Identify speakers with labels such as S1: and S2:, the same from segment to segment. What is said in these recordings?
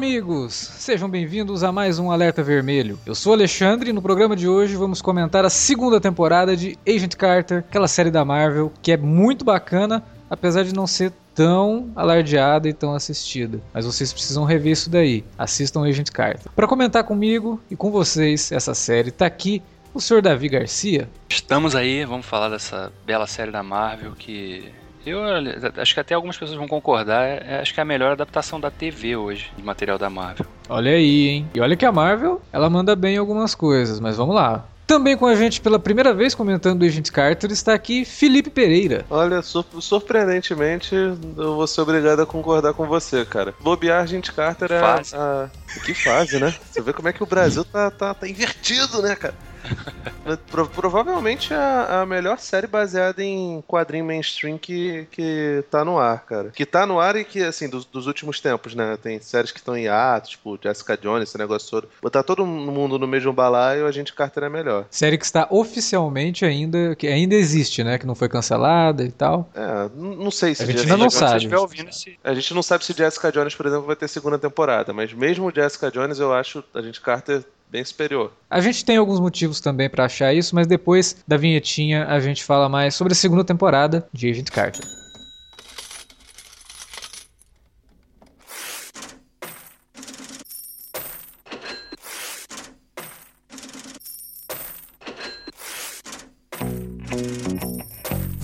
S1: amigos! Sejam bem-vindos a mais um Alerta Vermelho. Eu sou Alexandre e no programa de hoje vamos comentar a segunda temporada de Agent Carter, aquela série da Marvel que é muito bacana, apesar de não ser tão alardeada e tão assistida. Mas vocês precisam rever isso daí. Assistam Agent Carter. Para comentar comigo e com vocês essa série, tá aqui o senhor Davi Garcia.
S2: Estamos aí, vamos falar dessa bela série da Marvel que eu acho que até algumas pessoas vão concordar. É, acho que é a melhor adaptação da TV hoje, de material da Marvel.
S1: Olha aí, hein? E olha que a Marvel, ela manda bem algumas coisas, mas vamos lá. Também com a gente pela primeira vez comentando o Agent Carter está aqui Felipe Pereira.
S3: Olha, surpreendentemente eu vou ser obrigado a concordar com você, cara. Bobear Agent Carter é
S2: fase.
S3: a, a... Que fase, né? Você vê como é que o Brasil tá, tá, tá invertido, né, cara? Pro, provavelmente a, a, melhor série baseada em quadrinho mainstream que, que tá no ar, cara. Que tá no ar e que, assim, dos, dos últimos tempos, né? Tem séries que estão em ato, tipo Jessica Jones, esse negócio todo. Botar todo mundo no mesmo balaio, a gente Carter é melhor.
S1: Série que está oficialmente ainda, que ainda existe, né? Que não foi cancelada e tal.
S3: É, não sei se
S1: a gente ainda não sabe.
S3: A gente não sabe se Jessica Jones, por exemplo, vai ter segunda temporada, mas mesmo Jessica Jones, eu acho a gente Carter bem superior.
S1: A gente tem alguns motivos também para achar isso, mas depois da vinhetinha a gente fala mais sobre a segunda temporada de Agent Carter.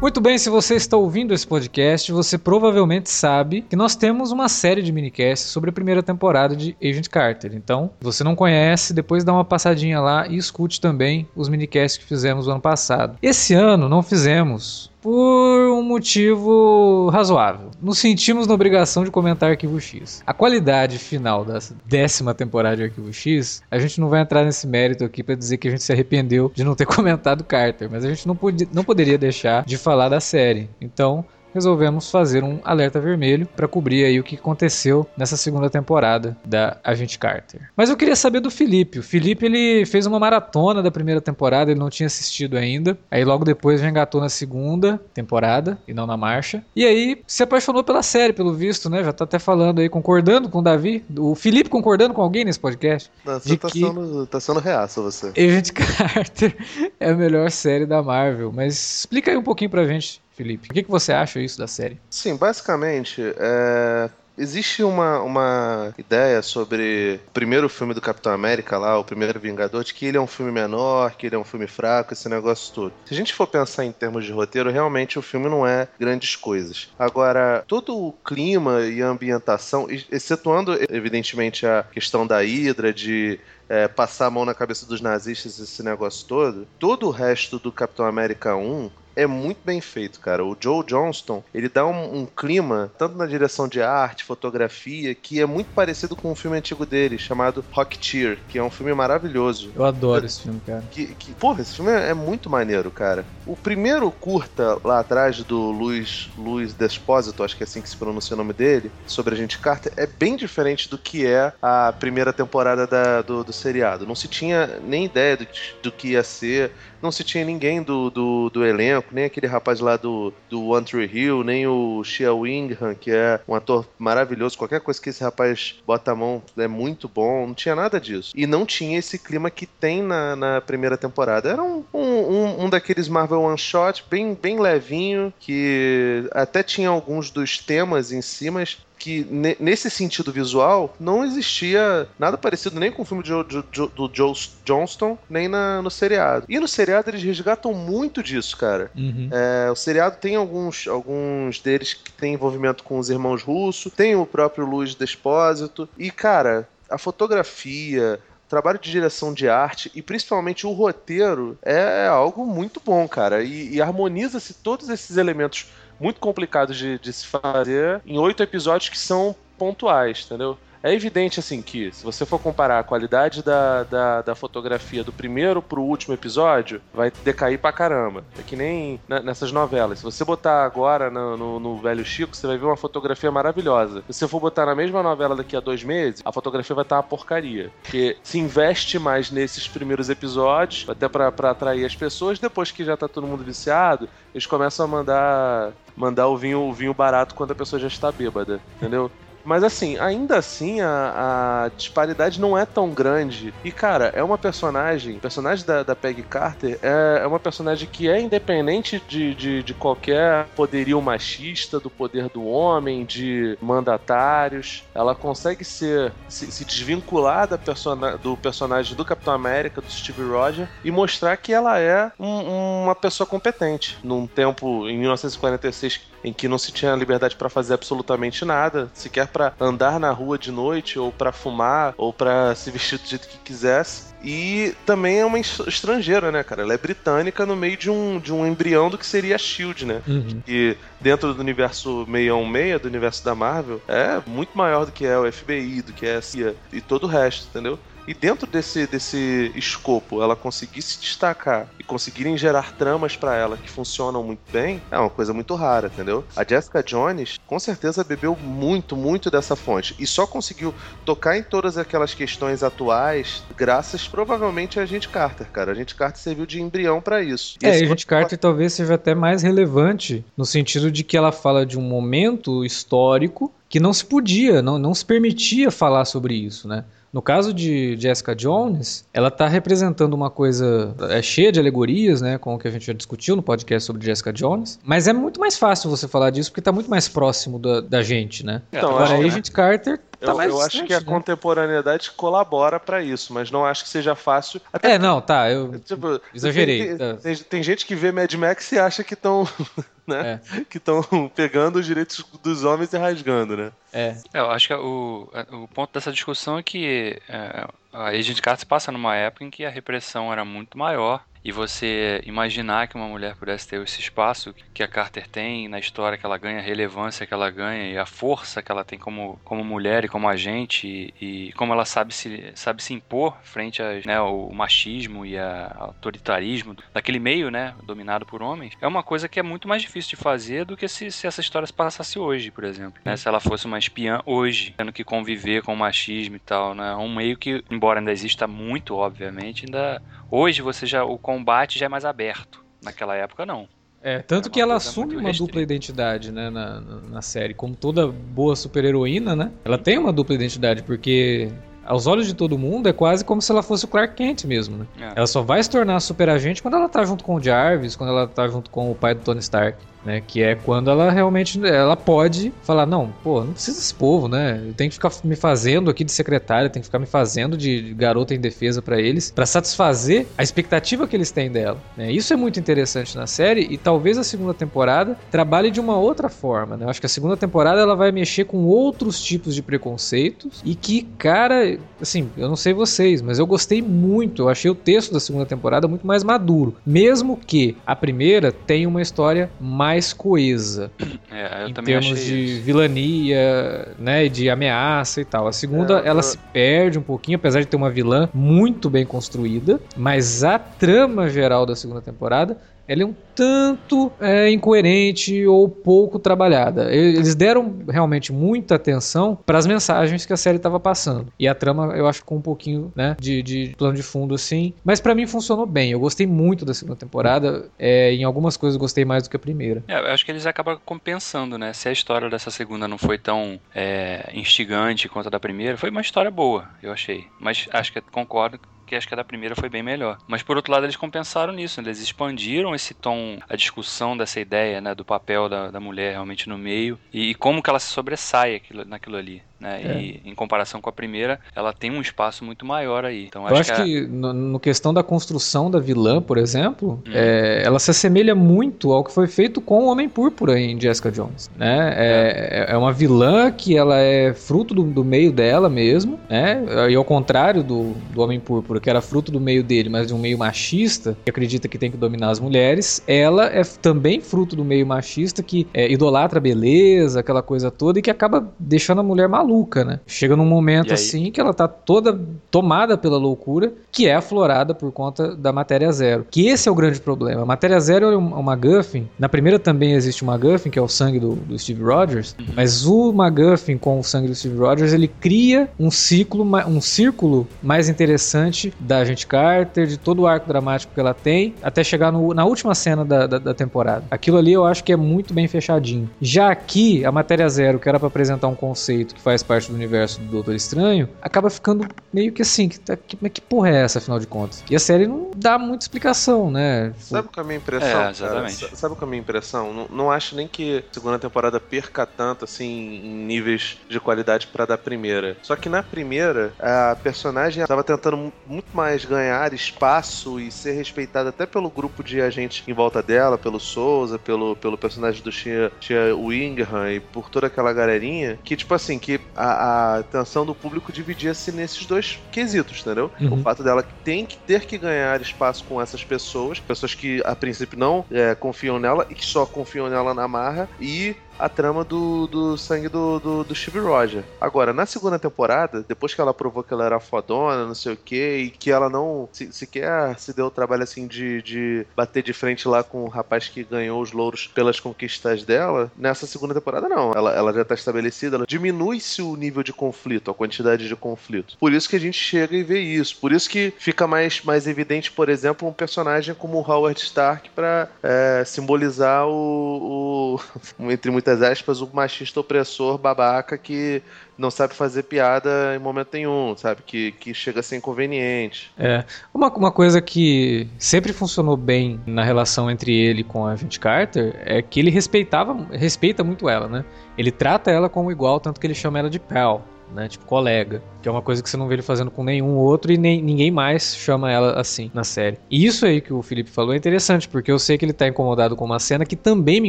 S1: Muito bem, se você está ouvindo esse podcast, você provavelmente sabe que nós temos uma série de minicasts sobre a primeira temporada de Agent Carter. Então, se você não conhece, depois dá uma passadinha lá e escute também os minicasts que fizemos no ano passado. Esse ano não fizemos por um motivo razoável. Nos sentimos na obrigação de comentar Arquivo X. A qualidade final da décima temporada de Arquivo X, a gente não vai entrar nesse mérito aqui para dizer que a gente se arrependeu de não ter comentado Carter, mas a gente não, podia, não poderia deixar de falar da série. Então, resolvemos fazer um alerta vermelho para cobrir aí o que aconteceu nessa segunda temporada da Agente Carter. Mas eu queria saber do Felipe. O Felipe ele fez uma maratona da primeira temporada, ele não tinha assistido ainda. Aí logo depois já engatou na segunda temporada e não na marcha. E aí se apaixonou pela série, pelo visto, né? Já tá até falando aí, concordando com o Davi. O Felipe concordando com alguém nesse podcast.
S3: Não, você tá, que sendo, tá sendo reaça você.
S1: Agente Carter é a melhor série da Marvel. Mas explica aí um pouquinho pra gente Felipe. O que, que você acha isso da série?
S3: Sim, basicamente, é, Existe uma, uma ideia sobre o primeiro filme do Capitão América lá, o primeiro Vingador, de que ele é um filme menor, que ele é um filme fraco, esse negócio todo. Se a gente for pensar em termos de roteiro, realmente o filme não é grandes coisas. Agora, todo o clima e a ambientação, excetuando evidentemente a questão da Hydra, de é, passar a mão na cabeça dos nazistas, esse negócio todo, todo o resto do Capitão América 1 é muito bem feito, cara. O Joe Johnston, ele dá um, um, clima, tanto na direção de arte, fotografia, que é muito parecido com um filme antigo dele, chamado Rocketeer, que é um filme maravilhoso.
S1: Eu adoro esse filme, cara.
S3: Que, que, porra, esse filme é, é muito maneiro, cara. O primeiro curta lá atrás do Luiz, Luiz Despósito, acho que é assim que se pronuncia o nome dele, sobre a gente Carter, é bem diferente do que é a primeira temporada da, do, do seriado. Não se tinha nem ideia do, do que ia ser, não se tinha ninguém do, do, do elenco, nem aquele rapaz lá do, do One Tree Hill, nem o Shia Wingham, que é um ator maravilhoso. Qualquer coisa que esse rapaz bota a mão é muito bom. Não tinha nada disso. E não tinha esse clima que tem na, na primeira temporada. Era um, um, um daqueles Marvel One Shot bem, bem levinho, que até tinha alguns dos temas em si, mas que nesse sentido visual não existia nada parecido nem com o filme do Joe Johnston, nem na, no seriado. E no seriado eles resgatam muito disso, cara. Uhum. É, o seriado tem alguns, alguns deles que tem envolvimento com os irmãos russos, tem o próprio Luiz Despósito, e, cara, a fotografia, trabalho de direção de arte e principalmente o roteiro é algo muito bom, cara. E, e harmoniza-se todos esses elementos muito complicados de, de se fazer em oito episódios que são pontuais, entendeu? É evidente, assim, que se você for comparar a qualidade da, da, da fotografia do primeiro pro último episódio, vai decair pra caramba. É que nem nessas novelas. Se você botar agora no, no, no, Velho Chico, você vai ver uma fotografia maravilhosa. Se você for botar na mesma novela daqui a dois meses, a fotografia vai estar uma porcaria. Porque se investe mais nesses primeiros episódios, até para atrair as pessoas, depois que já tá todo mundo viciado, eles começam a mandar mandar o vinho, o vinho barato quando a pessoa já está bêbada, entendeu? Mas assim, ainda assim a, a, disparidade não é tão grande. E cara, é uma personagem, o personagem da, da Peggy Carter é, é uma personagem que é independente de, de, de, qualquer poderio machista, do poder do homem, de mandatários. Ela consegue ser se, se desvincular da persona, do personagem do Capitão América, do Steve Rogers, e mostrar que ela é um, uma pessoa competente. Num tempo, em 1946, em que não se tinha liberdade para fazer absolutamente nada, sequer para andar na rua de noite, ou para fumar, ou para se vestir do jeito que quisesse. E também é uma estrangeira, né, cara? Ela é britânica no meio de um, de um embrião do que seria a Shield, né? Uhum. E dentro do universo 616, do universo da Marvel, é muito maior do que é o FBI, do que é a CIA e todo o resto, entendeu? E dentro desse, desse escopo, ela conseguir se destacar e conseguirem gerar tramas para ela que funcionam muito bem, é uma coisa muito rara, entendeu? A Jessica Jones, com certeza, bebeu muito, muito dessa fonte e só conseguiu tocar em todas aquelas questões atuais graças provavelmente a gente Carter, cara. A gente Carter serviu de embrião para isso.
S1: E é, a gente Carter talvez seja até mais relevante no sentido de que ela fala de um momento histórico que não se podia, não, não se permitia falar sobre isso, né? No caso de Jessica Jones, ela está representando uma coisa é cheia de alegorias, né, com o que a gente já discutiu no podcast sobre Jessica Jones, mas é muito mais fácil você falar disso porque está muito mais próximo da, da gente, né?
S3: Então,
S1: Agora, a Agent Carter
S3: Tá eu, eu acho que a né? contemporaneidade colabora para isso, mas não acho que seja fácil.
S1: Até é, não, tá, eu tipo, exagerei.
S3: Tem,
S1: tá.
S3: Tem, tem, gente que vê Mad Max e acha que estão né? É. Que estão pegando os direitos dos homens e rasgando, né?
S2: É. é eu acho que o, o ponto dessa discussão é que é, a Agent Carter passa numa época em que a repressão era muito maior e você imaginar que uma mulher pudesse ter esse espaço que a Carter tem na história, que ela ganha, a relevância que ela ganha e a força que ela tem como, como mulher e como agente e, e como ela sabe se, sabe se impor frente ao né, machismo e ao autoritarismo daquele meio né, dominado por homens, é uma coisa que é muito mais difícil de fazer do que se, se essa história se passasse hoje, por exemplo. Né? Se ela fosse uma espiã hoje, tendo que conviver com o machismo e tal, né? um meio que, embora ainda exista muito, obviamente, ainda hoje você já o combate já é mais aberto. Naquela época, não.
S1: É, tanto é que ela assume uma dupla identidade, né, na, na série. Como toda boa super-heroína, né? Ela tem uma dupla identidade, porque aos olhos de todo mundo, é quase como se ela fosse o Clark Kent mesmo, né? É. Ela só vai se tornar super agente quando ela tá junto com o Jarvis, quando ela tá junto com o pai do Tony Stark né? Que é quando ela realmente ela pode falar, não, pô, não precisa desse povo, né? Eu tenho que ficar me fazendo aqui de secretária, tenho que ficar me fazendo de garota em defesa para eles, para satisfazer a expectativa que eles têm dela. Né? Isso é muito interessante na série e talvez a segunda temporada trabalhe de uma outra forma, né? Eu acho que a segunda temporada ela vai mexer com outros tipos de preconceitos e que, cara, assim, eu não sei vocês, mas eu gostei muito. Eu achei o texto da segunda temporada muito mais maduro, mesmo que a primeira tenha uma história mais mais coesa. É, em termos de isso. vilania, né, de ameaça e tal. A segunda, é, ela eu... se perde um pouquinho, apesar de ter uma vilã muito bem construída, mas a trama geral da segunda temporada ela é um tanto é, incoerente ou pouco trabalhada. Eles deram realmente muita atenção para as mensagens que a série estava passando. E a trama, eu acho, com um pouquinho né, de, de plano de fundo assim. Mas para mim funcionou bem. Eu gostei muito da segunda temporada. É, em algumas coisas gostei mais do que a primeira.
S2: É, eu acho que eles acabam compensando, né? Se a história dessa segunda não foi tão é, instigante quanto a da primeira, foi uma história boa, eu achei. Mas acho que concordo que acho que a da primeira foi bem melhor. Mas por outro lado, eles compensaram nisso, né? eles expandiram esse tom, a discussão dessa ideia, né, do papel da, da mulher realmente no meio e, e como que ela se sobressai aquilo, naquilo ali. Né? É. E em comparação com a primeira, ela tem um espaço muito maior aí. Então,
S1: Eu acho, acho que, que no, no, questão da construção da vilã, por exemplo, hum. é, ela se assemelha muito ao que foi feito com o Homem Púrpura em Jessica Jones, né? É, é, é uma vilã que ela é fruto do, do, meio dela mesmo, né? E ao contrário do, do Homem Púrpura, que era fruto do meio dele, mas de um meio machista, que acredita que tem que dominar as mulheres, ela é também fruto do meio machista que é, idolatra a beleza, aquela coisa toda, e que acaba deixando a mulher maluca, né? Chega num momento assim que ela tá toda tomada pela loucura, que é aflorada por conta da matéria zero. Que esse é o grande problema. A matéria zero é uma MacGuffin. Na primeira também existe uma MacGuffin, que é o sangue do, do Steve Rogers, uhum. mas o MacGuffin com o sangue do Steve Rogers, ele cria um ciclo, um círculo mais interessante da Agente Carter, de todo o arco dramático que ela tem, até chegar no, na última cena da, da, da temporada. Aquilo ali eu acho que é muito bem fechadinho. Já aqui, a matéria zero, que era para apresentar um conceito que faz parte do universo do Doutor Estranho, acaba ficando meio que assim, que, tá, que, que porra é essa, afinal de contas? E a série não dá muita explicação, né?
S3: Sabe qual é a minha impressão? É, exatamente. Cara? Sabe qual é a minha impressão? Não, não acho nem que a segunda temporada perca tanto, assim, em níveis de qualidade para da primeira. Só que na primeira, a personagem estava tentando muito mais ganhar espaço e ser respeitada até pelo grupo de agentes em volta dela, pelo Souza, pelo, pelo personagem do Tia, Tia Wingham e por toda aquela galerinha, que, tipo assim, que a, a atenção do público dividia-se nesses dois quesitos, entendeu? Uhum. O fato dela tem que ter que ganhar espaço com essas pessoas, pessoas que a princípio não é, confiam nela e que só confiam nela na marra, e a trama do, do sangue do, do, do Steve Roger. Agora, na segunda temporada, depois que ela provou que ela era fodona, não sei o que, e que ela não se, sequer se deu o trabalho assim de, de bater de frente lá com o rapaz que ganhou os louros pelas conquistas dela, nessa segunda temporada não. Ela, ela já tá estabelecida, ela diminui-se o nível de conflito, a quantidade de conflito. Por isso que a gente chega e vê isso. Por isso que fica mais, mais evidente, por exemplo, um personagem como o Howard Stark para é, simbolizar o, o entre muitas muitas aspas, o machista opressor babaca que não sabe fazer piada em momento nenhum, sabe? Que, que chega a ser inconveniente.
S1: É. Uma, uma coisa que sempre funcionou bem na relação entre ele com a Agente Carter é que ele respeitava, respeita muito ela, né? Ele trata ela como igual, tanto que ele chama ela de pal né? Tipo colega. Que é uma coisa que você não vê ele fazendo com nenhum outro e nem, ninguém mais chama ela assim na série. E isso aí que o Felipe falou é interessante, porque eu sei que ele tá incomodado com uma cena que também me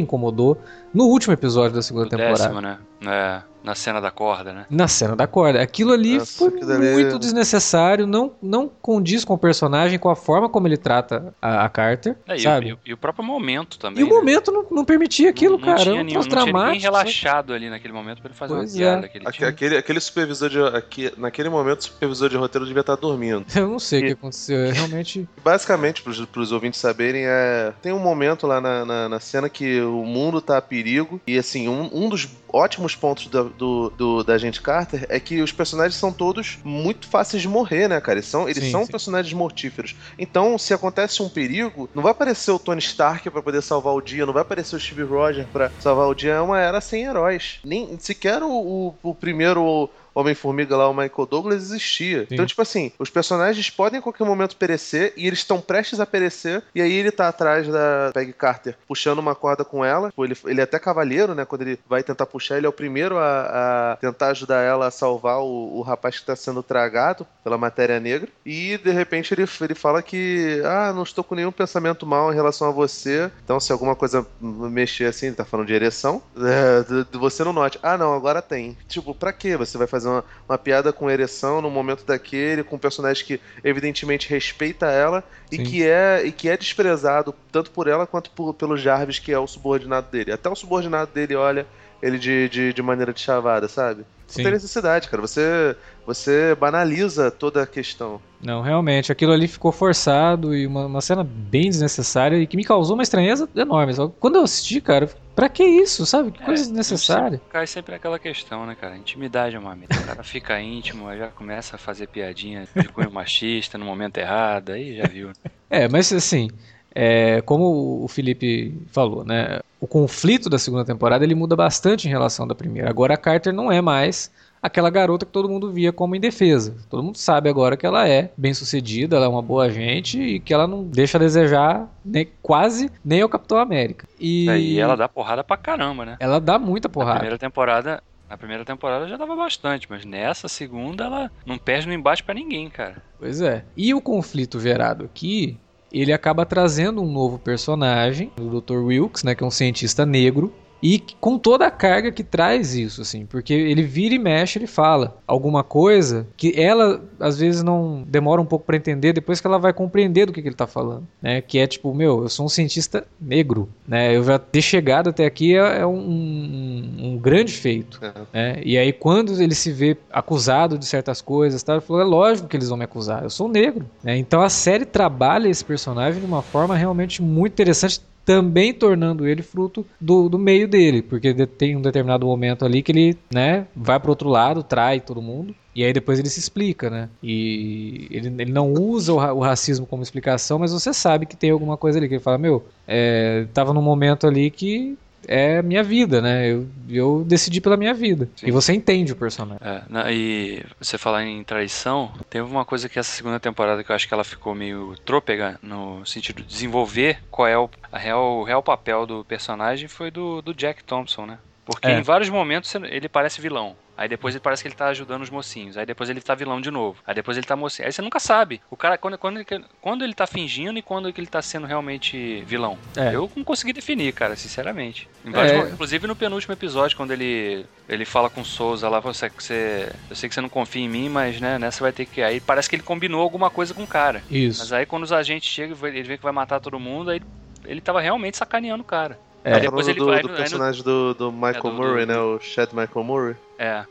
S1: incomodou no último episódio da segunda temporada. Décimo,
S2: né? É. Na cena da corda, né?
S1: Na cena da corda. Aquilo ali Nossa, foi muito desnecessário, não, não condiz com o personagem, com a forma como ele trata a, a Carter. É, sabe?
S2: E, o, e, o próprio momento também.
S1: E o né? momento não, não permitia aquilo, não, não cara. Tinha nenhum, não tinha ninguém
S2: relaxado ali naquele momento para ele fazer pois uma
S3: piada. É. Aquele, aquele, aquele, supervisor de. Aqui, naquele momento, o supervisor de roteiro devia estar dormindo.
S1: Eu não sei o que aconteceu. É realmente.
S3: Basicamente, para os ouvintes saberem, é, tem um momento lá na, na, na, cena que o mundo tá a perigo. E assim, um, um dos ótimos pontos do, do, do, da gente Carter é que os personagens são todos muito fáceis de morrer, né, cara? Eles são, eles sim, são sim. personagens mortíferos. Então, se acontece um perigo, não vai aparecer o Tony Stark para poder salvar o dia, não vai aparecer o Steve Rogers para salvar o dia. É uma era sem heróis. Nem sequer o, o, o primeiro Homem-Formiga lá, o Michael Douglas, existia. Sim. Então, tipo assim, os personagens podem em qualquer momento perecer e eles estão prestes a perecer. E aí ele tá atrás da Peggy Carter, puxando uma corda com ela. Ele, ele é até cavaleiro, né? Quando ele vai tentar puxar, ele é o primeiro a, a tentar ajudar ela a salvar o, o rapaz que tá sendo tragado pela matéria negra. E de repente ele, ele fala que, ah, não estou com nenhum pensamento mal em relação a você. Então, se alguma coisa mexer assim, ele tá falando de ereção, é, você não note. Ah, não, agora tem. Tipo, pra que você vai fazer fazer uma, uma piada com ereção no momento daquele, com um personagem que evidentemente respeita ela e que, é, e que é desprezado tanto por ela quanto por, pelo Jarvis, que é o subordinado dele. Até o subordinado dele olha ele de, de, de maneira de chavada, sabe? Não tem necessidade, cara. Você, você banaliza toda a questão.
S1: Não, realmente, aquilo ali ficou forçado e uma, uma cena bem desnecessária e que me causou uma estranheza enorme. Só quando eu assisti, cara, pra que isso, sabe? Que é, coisa desnecessária.
S2: Cai sempre aquela questão, né, cara? Intimidade é uma meta. O cara fica íntimo, já começa a fazer piadinha de cunho machista no momento errado, aí já viu.
S1: É, mas assim, é, como o Felipe falou, né? O conflito da segunda temporada ele muda bastante em relação da primeira. Agora a Carter não é mais aquela garota que todo mundo via como indefesa. Todo mundo sabe agora que ela é bem sucedida, ela é uma boa gente e que ela não deixa a desejar nem, quase nem o Capitão América.
S2: E... É, e ela dá porrada pra caramba, né?
S1: Ela dá muita porrada. Na
S2: primeira temporada Na primeira temporada já dava bastante, mas nessa segunda ela não perde no embate para ninguém, cara.
S1: Pois é. E o conflito gerado aqui, ele acaba trazendo um novo personagem, o Dr. Wilkes, né, que é um cientista negro, e com toda a carga que traz isso, assim, porque ele vira e mexe, ele fala alguma coisa que ela às vezes não demora um pouco para entender, depois que ela vai compreender do que, que ele tá falando, né? Que é tipo, meu, eu sou um cientista negro, né? Eu já ter chegado até aqui é, é um, um, um, grande feito, é. né? E aí quando ele se vê acusado de certas coisas, tá? Ele falou, é lógico que eles vão me acusar, eu sou negro, né? Então a série trabalha esse personagem de uma forma realmente muito interessante também tornando ele fruto do, do meio dele, porque tem um determinado momento ali que ele, né, vai pro outro lado, trai todo mundo, e aí depois ele se explica, né? E ele, ele não usa o, o, racismo como explicação, mas você sabe que tem alguma coisa ali que ele fala, meu, é, tava num momento ali que é minha vida, né? Eu, eu decidi pela minha vida. Sim. E você entende o personagem.
S2: É, e você falar em traição, teve uma coisa que essa segunda temporada que eu acho que ela ficou meio trôpega no sentido de desenvolver qual é o, a real, o real papel do personagem foi do, do Jack Thompson, né? Porque é. em vários momentos ele parece vilão. Aí depois ele parece que ele tá ajudando os mocinhos. Aí depois ele tá vilão de novo. Aí depois ele tá mocinho. Aí você nunca sabe. O cara, quando, quando, ele, quando ele tá fingindo e quando ele tá sendo realmente vilão. É. Eu não consegui definir, cara, sinceramente. É. Inclusive no penúltimo episódio, quando ele, ele fala com o Souza lá, você, você, eu sei que você não confia em mim, mas né, nessa vai ter que. Aí parece que ele combinou alguma coisa com o cara.
S1: Isso.
S2: Mas aí quando os agentes chegam, ele vê que vai matar todo mundo, aí ele tava realmente sacaneando o cara.
S3: É, aí depois ele do, vai, do personagem do, do Michael é, do, Murray, do, né? O Chad Michael Murray.
S2: É.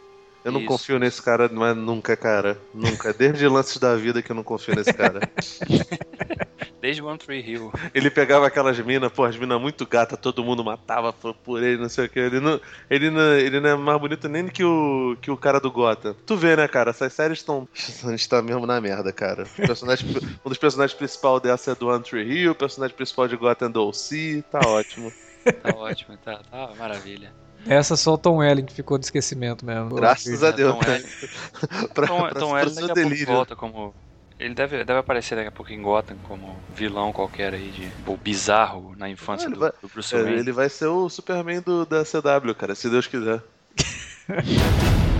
S3: Eu não Isso. confio nesse cara, mas nunca, cara. Nunca. Desde lances da vida que eu não confio nesse cara.
S2: Desde One Tree Hill.
S3: Ele pegava aquelas minas, pô, as minas muito gata, todo mundo matava por ele, não sei o que. Ele não, ele não, ele não é mais bonito nem que o, que o cara do Gotham. Tu vê, né, cara? Essas séries estão. A gente tá mesmo na merda, cara. um dos personagens principais dessa é do One Tree Hill, o personagem principal de Gotham é do OC, tá ótimo.
S2: Tá ótimo, tá, tá maravilha.
S1: Essa só o Tom Welling que ficou de esquecimento mesmo.
S3: Graças a Deus. Tom
S2: Welling, pra, Tom, pra, Tom Welling daqui a pouco volta como... Ele deve, deve aparecer daqui a pouco em Gotham como vilão qualquer aí, de, ou bizarro na infância do,
S3: vai,
S2: do Bruce Wayne.
S3: Ele vai ser o Superman do, da CW, cara, se Deus quiser.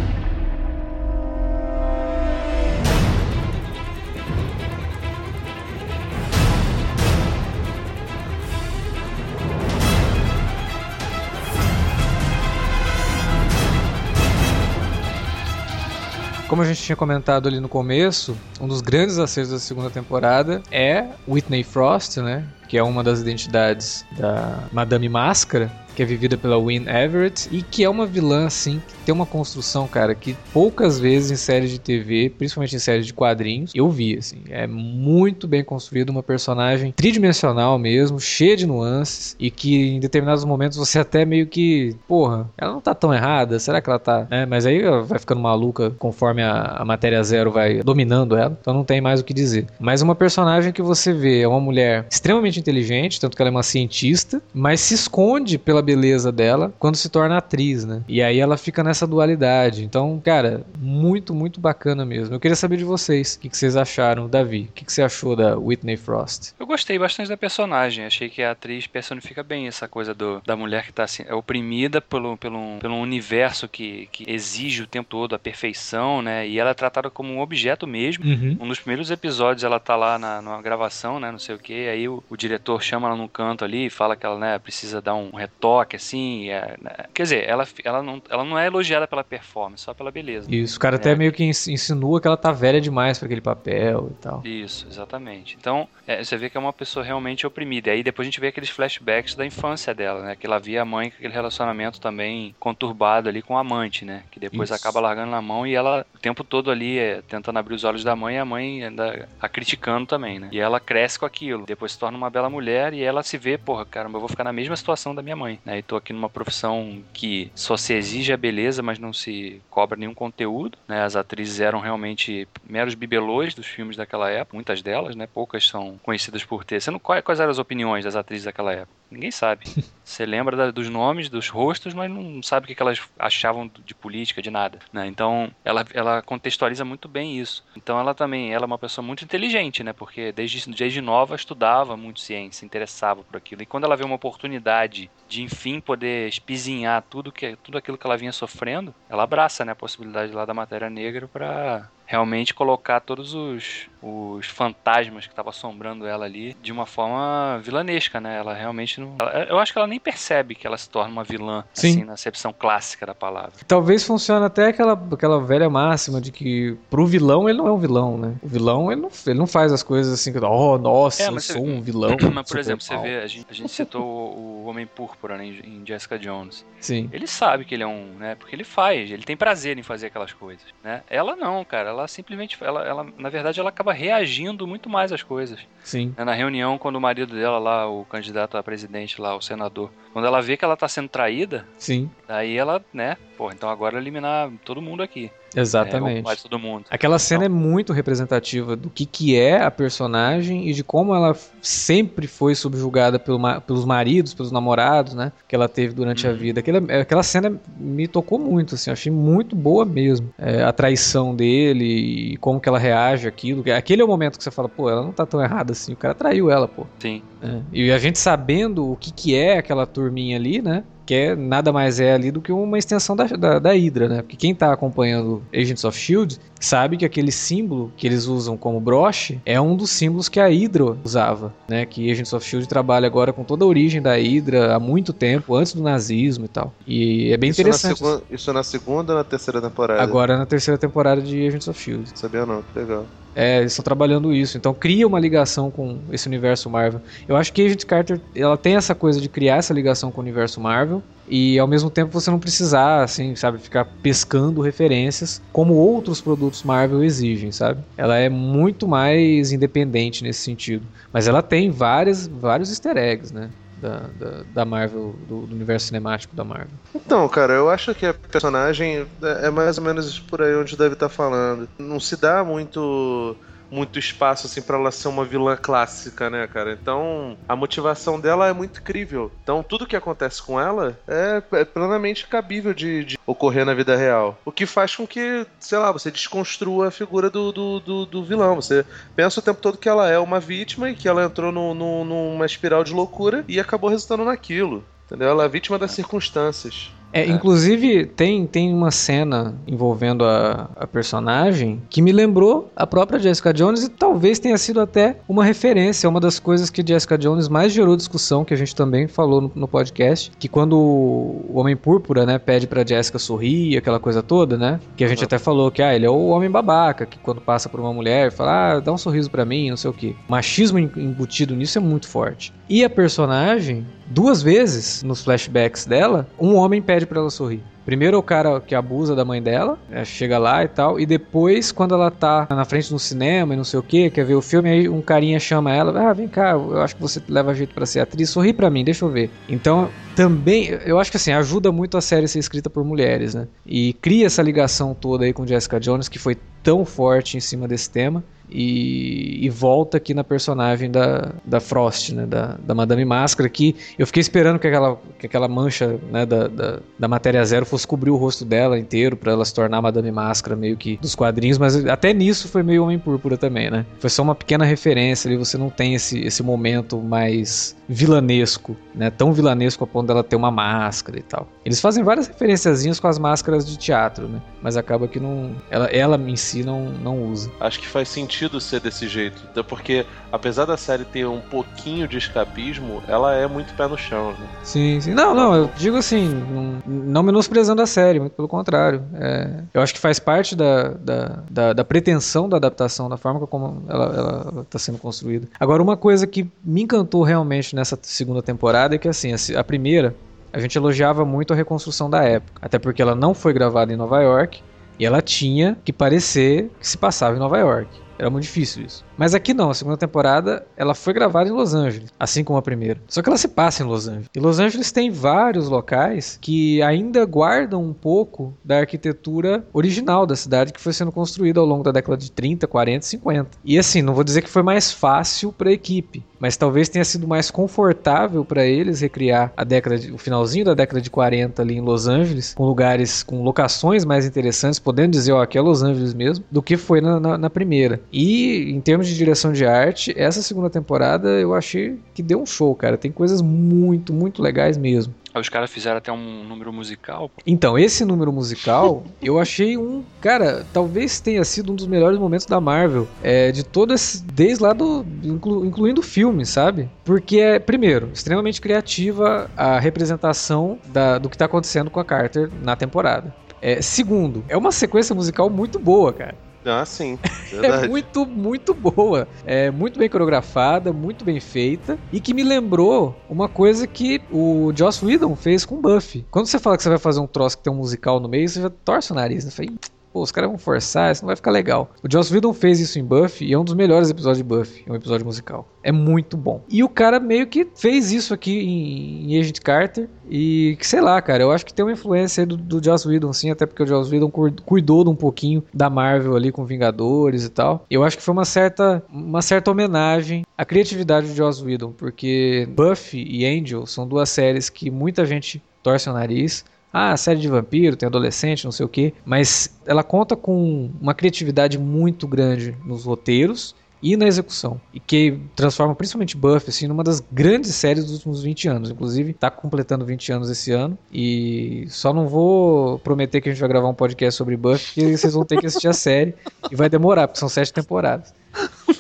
S1: Como a gente tinha comentado ali no começo, um dos grandes acertos da segunda temporada é Whitney Frost, né? Que é uma das identidades da Madame Máscara, que é vivida pela Wynne Everett e que é uma vilã assim que tem uma construção, cara, que poucas vezes em séries de TV, principalmente em séries de quadrinhos, eu vi assim. É muito bem construída, uma personagem tridimensional mesmo, cheia de nuances e que em determinados momentos você até meio que, porra, ela não tá tão errada, será que ela tá, né? Mas aí ela vai ficando maluca conforme a, a matéria zero vai dominando ela, então não tem mais o que dizer. Mas uma personagem que você vê é uma mulher extremamente inteligente, tanto que ela é uma cientista, mas se esconde pela beleza dela quando se torna atriz, né? E aí ela fica nessa dualidade. Então, cara, muito, muito bacana mesmo. Eu queria saber de vocês, o que, que vocês acharam, Davi? O que, que você achou da Whitney Frost?
S2: Eu gostei bastante da personagem. Achei que a atriz personifica bem essa coisa do, da mulher que tá assim, é oprimida pelo, pelo, pelo universo que, que exige o tempo todo a perfeição, né? E ela é tratada como um objeto mesmo. Uhum. Um dos primeiros episódios ela tá lá na, numa gravação, né? Não sei o que. Aí o, o diretor chama ela num canto ali e fala que ela né, precisa dar um retoque toque, assim. É, né? Quer dizer, ela, ela, não, ela não é elogiada pela performance, só pela beleza.
S1: Isso, o cara é. até meio que insinua que ela tá velha demais para aquele papel e tal.
S2: Isso, exatamente. Então, é, você vê que é uma pessoa realmente oprimida. E aí depois a gente vê aqueles flashbacks da infância dela, né? Que ela via a mãe com aquele relacionamento também conturbado ali com o amante, né? Que depois Isso. acaba largando na mão e ela o tempo todo ali é, tentando abrir os olhos da mãe e a mãe ainda a criticando também, né? E ela cresce com aquilo. Depois se torna uma bela mulher e ela se vê, porra, caramba, eu vou ficar na mesma situação da minha mãe, né? E tô aqui numa profissão que só se exige a beleza, mas não se cobra nenhum conteúdo, né? As atrizes eram realmente meros bibelôs dos filmes daquela época, muitas delas, né? Poucas são conhecidas por ter. Você quais, quais eram as opiniões das atrizes daquela época? Ninguém sabe. Você lembra da, dos nomes, dos rostos, mas não sabe o que, que elas achavam de política, de nada. Né? Então, ela, ela contextualiza muito bem isso. Então, ela também ela é uma pessoa muito inteligente, né? Porque desde, desde nova estudava muito ciência, se interessava por aquilo. E quando ela vê uma oportunidade de, enfim, poder espizinhar tudo, que, tudo aquilo que ela vinha sofrendo, ela abraça né, a possibilidade lá da matéria negra para realmente colocar todos os, os fantasmas que estavam assombrando ela ali de uma forma vilanesca, né? Ela realmente não. Ela, eu acho que ela nem percebe que ela se torna uma vilã, Sim. assim, na acepção clássica da palavra.
S1: Talvez funcione até aquela, aquela velha máxima de que pro vilão ele não é um vilão, né? O vilão ele não, ele não faz as coisas assim, oh, nossa, é, eu sou um vilão.
S2: Mas, por exemplo, mal. você vê, a gente, a gente citou o, o Homem Púrpura né, em, em Jessica Jones.
S1: Sim.
S2: Ele sabe que ele é um, né? Porque ele faz, ele tem prazer em fazer aquelas coisas, né? Ela não, cara, ela simplesmente, ela, ela na verdade, ela acaba reagindo muito mais às coisas.
S1: Sim.
S2: Na reunião, quando o marido dela lá, o candidato a presidente lá, o senador, quando ela vê que ela tá sendo traída,
S1: sim.
S2: Daí ela, né, pô, então agora eliminar todo mundo aqui.
S1: Exatamente.
S2: É, todo mundo.
S1: Aquela cena então... é muito representativa do que, que é a personagem e de como ela sempre foi subjugada pelo, pelos maridos, pelos namorados, né? Que ela teve durante uhum. a vida. Aquela, aquela cena me tocou muito, assim, eu achei muito boa mesmo. É, a traição dele e como que ela reage àquilo. Aquele é o momento que você fala, pô, ela não tá tão errada assim, o cara traiu ela, pô.
S2: Sim.
S1: É. E a gente sabendo o que, que é aquela turminha ali, né? Que é, nada mais é ali do que uma extensão da, da, da Hydra, né? Porque quem está acompanhando Agents of S.H.I.E.L.D. sabe que aquele símbolo que eles usam como broche é um dos símbolos que a Hydra usava, né? Que Agents of S.H.I.E.L.D. trabalha agora com toda a origem da Hydra há muito tempo, antes do nazismo e tal. E é bem
S3: isso
S1: interessante.
S3: Na segunda, isso é na segunda ou na terceira temporada?
S1: Agora na terceira temporada de Agents of S.H.I.E.L.D.
S3: Sabia não, que legal.
S1: É, eles estão trabalhando isso, então cria uma ligação com esse universo Marvel. Eu acho que Agent Carter ela tem essa coisa de criar essa ligação com o universo Marvel e ao mesmo tempo você não precisar, assim, sabe, ficar pescando referências como outros produtos Marvel exigem, sabe? Ela é muito mais independente nesse sentido, mas ela tem várias, vários easter eggs, né? Da, da, da, Marvel, do, do, universo cinemático da Marvel.
S3: Então, cara, eu acho que a personagem é, é mais ou menos por aí onde deve estar falando. Não se dá muito muito espaço assim para ela ser uma vilã clássica, né, cara? Então, a motivação dela é muito incrível. Então, tudo que acontece com ela é, é plenamente cabível de, de, ocorrer na vida real. O que faz com que, sei lá, você desconstrua a figura do, do, do, do vilão. Você pensa o tempo todo que ela é uma vítima e que ela entrou no, no, numa espiral de loucura e acabou resultando naquilo. Entendeu? Ela é vítima das circunstâncias.
S1: É, é, inclusive tem, tem uma cena envolvendo a, a, personagem que me lembrou a própria Jessica Jones e talvez tenha sido até uma referência, uma das coisas que Jessica Jones mais gerou discussão, que a gente também falou no, no podcast, que quando o Homem Púrpura, né, pede pra Jessica sorrir, aquela coisa toda, né, que a gente uhum. até falou que, ah, ele é o homem babaca, que quando passa por uma mulher, fala, ah, dá um sorriso para mim, não sei o que. O machismo embutido nisso é muito forte. E a personagem, duas vezes nos flashbacks dela, um homem pede para ela sorrir. Primeiro o cara que abusa da mãe dela, é, chega lá e tal, e depois quando ela tá na frente do cinema e não sei o que, quer ver o filme, aí um carinha chama ela, ah, vem cá, eu acho que você leva jeito para ser atriz, sorri para mim, deixa eu ver. Então, também, eu acho que assim, ajuda muito a série ser escrita por mulheres, né? E cria essa ligação toda aí com Jessica Jones, que foi tão forte em cima desse tema e, e, volta aqui na personagem da, da Frost, né, da, da Madame Máscara, que eu fiquei esperando que aquela, que aquela mancha né, da, da, da matéria zero fosse cobrir o rosto dela inteiro para ela se tornar Madame Máscara meio que dos quadrinhos, mas até nisso foi meio Homem Púrpura também, né? Foi só uma pequena referência ali, você não tem esse, esse momento mais vilanesco, né? Tão vilanesco a ponto dela ter uma máscara e tal. Eles fazem várias referenciazinhas com as máscaras de teatro, né? Mas acaba que não ela, ela em si não, não usa.
S3: Acho que faz sentido ser desse jeito. Porque, apesar da série ter um pouquinho de escapismo, ela é muito pé no chão. Né?
S1: Sim, sim. Não, não, eu digo assim, não, não menosprezando a série, muito pelo contrário. É, eu acho que faz parte da, da, da, da, pretensão da adaptação, da forma como ela está sendo construída. Agora, uma coisa que me encantou realmente nessa segunda temporada é que, assim, a primeira. A gente elogiava muito a reconstrução da época, até porque ela não foi gravada em Nova York e ela tinha que parecer que se passava em Nova York. Era muito difícil isso. Mas aqui não, a segunda temporada ela foi gravada em Los Angeles, assim como a primeira. Só que ela se passa em Los Angeles. E Los Angeles tem vários locais que ainda guardam um pouco da arquitetura original da cidade que foi sendo construída ao longo da década de 30, 40, 50. E assim, não vou dizer que foi mais fácil para a equipe, mas talvez tenha sido mais confortável para eles recriar a década de, o finalzinho da década de 40 ali em Los Angeles, com lugares, com locações mais interessantes, podendo dizer, ó, aqui é Los Angeles mesmo, do que foi na, na, na primeira. E em termos de direção de arte, essa segunda temporada eu achei que deu um show, cara. Tem coisas muito, muito legais mesmo.
S2: Os caras fizeram até um número musical.
S1: Então, esse número musical, eu achei um. Cara, talvez tenha sido um dos melhores momentos da Marvel. É, de todo esse. Desde lá do. Inclu, incluindo o filme, sabe? Porque é, primeiro, extremamente criativa a representação da, do que tá acontecendo com a Carter na temporada. É, segundo, é uma sequência musical muito boa, cara.
S3: Ah, sim.
S1: é muito, muito boa. É muito bem coreografada, muito bem feita. E que me lembrou uma coisa que o Joss Whedon fez com Buffy. Quando você fala que você vai fazer um troço que tem um musical no meio, você já torce o nariz. Né? Falei, pô, os caras vão forçar, isso não vai ficar legal. O Joss Whedon fez isso em Buffy e é um dos melhores episódios de Buffy, é um episódio musical. É muito bom. E o cara meio que fez isso aqui em, em Agent Carter e que sei lá, cara, eu acho que tem uma influência do, do Joss Whedon, sim, até porque o Joss Whedon cuidou de um pouquinho da Marvel ali com Vingadores e tal. Eu acho que foi uma certa, uma certa homenagem à criatividade do Joss Whedon, porque Buffy e Angel são duas séries que muita gente torce o nariz. Ah, série de vampiro, tem adolescente, não sei o que. Mas ela conta com uma criatividade muito grande nos roteiros e na execução. E que transforma principalmente Buffy assim, numa das grandes séries dos últimos 20 anos. Inclusive, está completando 20 anos esse ano. E só não vou prometer que a gente vai gravar um podcast sobre Buffy, porque vocês vão ter que assistir a série. E vai demorar, porque são sete temporadas.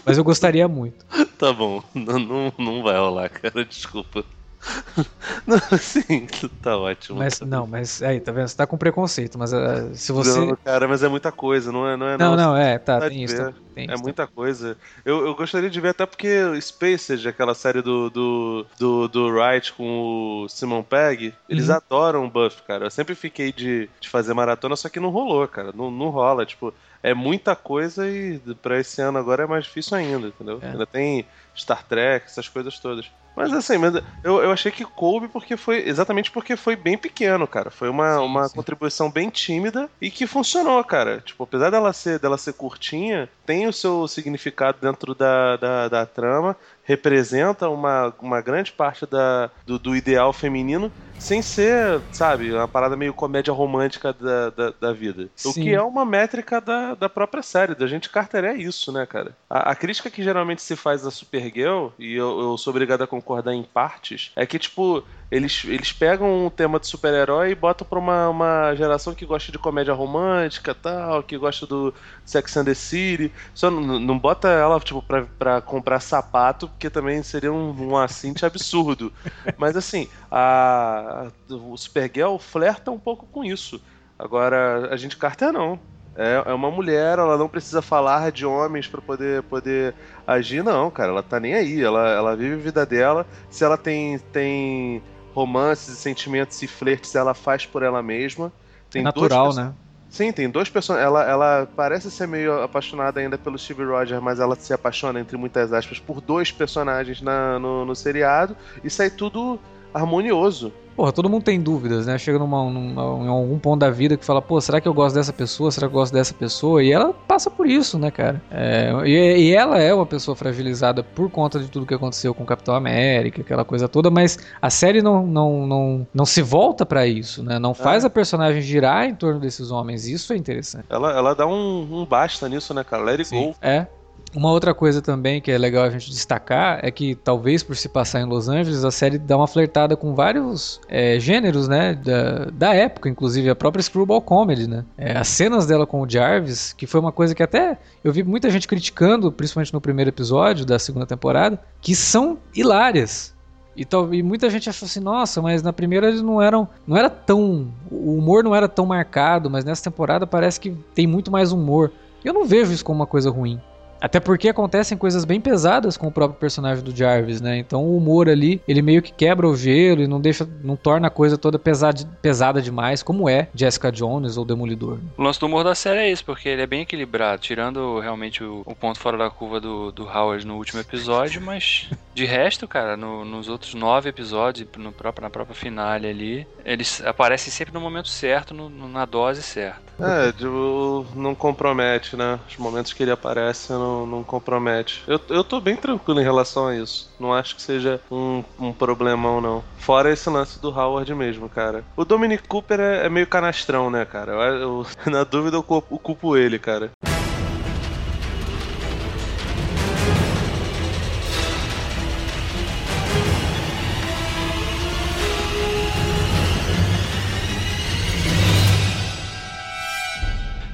S1: Mas eu gostaria muito.
S3: Tá bom, não, não, não vai rolar, cara, desculpa. Não, sim, tá ótimo.
S1: Mas não, mas aí, tá vendo? Você tá com preconceito, mas uh, se você.
S3: Não, cara, mas é muita coisa, não é? Não, é,
S1: não, não, não é, tá, tem isso, tá,
S3: tem É isso, muita tá. coisa. Eu, eu gostaria de ver até porque Spaced, aquela série do, do, do, do Wright com o Simon Pegg, eles uhum. adoram Buff, cara. Eu sempre fiquei de, de fazer maratona, só que não rolou, cara. Não, não rola, tipo é muita coisa e para esse ano agora é mais difícil ainda, entendeu? É. Ainda tem Star Trek, essas coisas todas. Mas assim, eu, eu achei que coube porque foi. Exatamente porque foi bem pequeno, cara. Foi uma, sim, uma sim. contribuição bem tímida e que funcionou, cara. Tipo, apesar dela ser, dela ser curtinha, tem o seu significado dentro da, da, da trama, representa uma, uma grande parte da, do, do ideal feminino sem ser, sabe, uma parada meio comédia romântica da, da, da vida. Sim. O que é uma métrica da, da própria série. Da gente Carter é isso, né, cara? A, a crítica que geralmente se faz da Supergirl, e eu, eu sou obrigado a concordar em partes, é que, tipo, eles, eles pegam um tema de super-herói e botam pra uma, uma geração que gosta de comédia romântica tal, que gosta do Sex and the City. Só não, não bota ela, tipo, pra, pra comprar sapato, porque também seria um, um assinte absurdo. Mas assim, a, o Supergirl flerta um pouco com isso. Agora, a gente Carter não. É, é uma mulher, ela não precisa falar de homens para poder, poder agir, não, cara. Ela tá nem aí. Ela, ela vive a vida dela. Se ela tem, tem romances e sentimentos e flertes, ela faz por ela mesma. Tem
S1: é natural, né?
S3: Sim, tem dois personagens. Ela, ela parece ser meio apaixonada ainda pelo Steve Rogers, mas ela se apaixona, entre muitas aspas, por dois personagens na, no, no seriado. E sai tudo harmonioso.
S1: Porra, todo mundo tem dúvidas, né? Chega numa, numa, em algum ponto da vida que fala, pô, será que eu gosto dessa pessoa? Será que eu gosto dessa pessoa? E ela passa por isso, né, cara? É, e, e, ela é uma pessoa fragilizada por conta de tudo que aconteceu com o Capitão América, aquela coisa toda, mas a série não, não, não, não se volta para isso, né? Não faz é. a personagem girar em torno desses homens. Isso é interessante.
S3: Ela, ela dá um, um basta nisso, né, cara? Let it Sim. go.
S1: É. Uma outra coisa também que é legal a gente destacar é que talvez por se passar em Los Angeles a série dá uma flertada com vários é, gêneros, né, da, da época, inclusive a própria Screwball Comedy, né. É, as cenas dela com o Jarvis, que foi uma coisa que até eu vi muita gente criticando, principalmente no primeiro episódio da segunda temporada, que são hilárias. E, tal, e muita gente achou assim, nossa, mas na primeira eles não eram. Não era tão. O humor não era tão marcado, mas nessa temporada parece que tem muito mais humor. Eu não vejo isso como uma coisa ruim. Até porque acontecem coisas bem pesadas com o próprio personagem do Jarvis, né? Então o humor ali, ele meio que quebra o gelo e não deixa, não torna a coisa toda pesada, pesada demais, como é Jessica Jones ou Demolidor.
S2: O lance do humor da série é isso, porque ele é bem equilibrado, tirando realmente o, o ponto fora da curva do, do Howard no último episódio, mas de resto, cara, no, nos outros nove episódios, no próprio, na própria finale ali, eles aparecem sempre no momento certo, no, na dose certa.
S3: É, tipo, não compromete, né? Os momentos que ele aparece não, não compromete. Eu, eu tô bem tranquilo em relação a isso. Não acho que seja um, um problemão, não. Fora esse lance do Howard mesmo, cara. O Dominic Cooper é, é meio canastrão, né, cara? Eu, eu, na dúvida eu culpo, eu culpo ele, cara.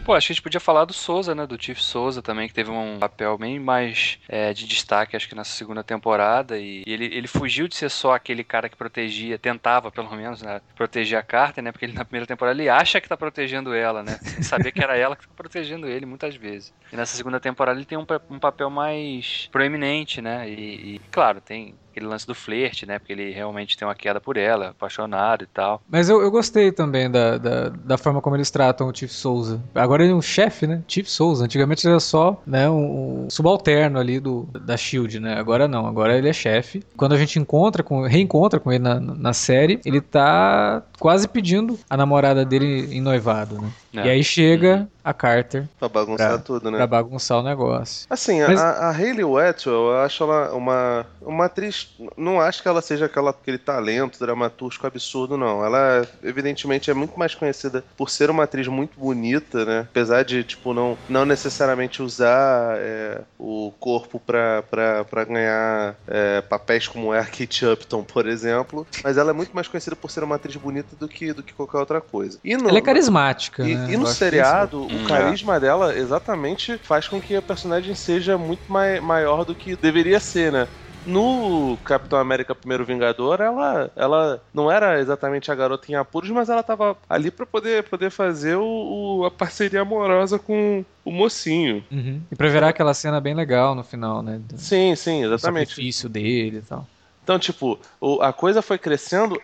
S2: Pô, acho que a gente podia falar do Souza, né? Do Chief Souza também, que teve um papel bem mais é, de destaque, acho que nessa segunda temporada. E ele, ele fugiu de ser só aquele cara que protegia, tentava pelo menos, né? Proteger a Carter, né? Porque ele na primeira temporada ele acha que tá protegendo ela, né? Saber que era ela que tá protegendo ele muitas vezes. E nessa segunda temporada ele tem um, um papel mais proeminente, né? E, e claro, tem aquele lance do flerte, né? Porque ele realmente tem uma queda por ela, apaixonado e tal.
S1: Mas eu, eu gostei também da, da, da, forma como eles tratam o Chief Souza. Agora ele é um chefe, né? Chief Souza. Antigamente ele era só né, um, um subalterno ali do, da SHIELD, né? Agora não, agora ele é chefe. Quando a gente encontra com, reencontra com ele na, na série, ele tá quase pedindo a namorada dele em noivado, né? É. E aí chega uhum. a Carter.
S3: Pra bagunçar pra, tudo, né?
S1: Pra bagunçar o negócio.
S3: Assim, Mas... a, a Hayley Wetwell, eu acho ela uma, uma atriz. Não acho que ela seja aquela, aquele talento dramaturgico absurdo, não. Ela, evidentemente, é muito mais conhecida por ser uma atriz muito bonita, né? Apesar de, tipo, não, não necessariamente usar é, o corpo pra, pra, pra ganhar é, papéis como é a Kate Upton, por exemplo. Mas ela é muito mais conhecida por ser uma atriz bonita do que, do que qualquer outra coisa.
S1: No, ela é carismática,
S3: e,
S1: né?
S3: E no seriado, o hum, é. carisma dela exatamente faz com que a personagem seja muito mai maior do que deveria ser, né? No Capitão América Primeiro Vingador, ela, ela não era exatamente a garota em apuros, mas ela tava ali para poder, poder fazer o, o, a parceria amorosa com o mocinho.
S1: Uhum. E pra virar aquela cena bem legal no final, né?
S3: Do, sim, sim, exatamente. O
S1: sacrifício dele e tal.
S3: Então, tipo, a coisa foi crescendo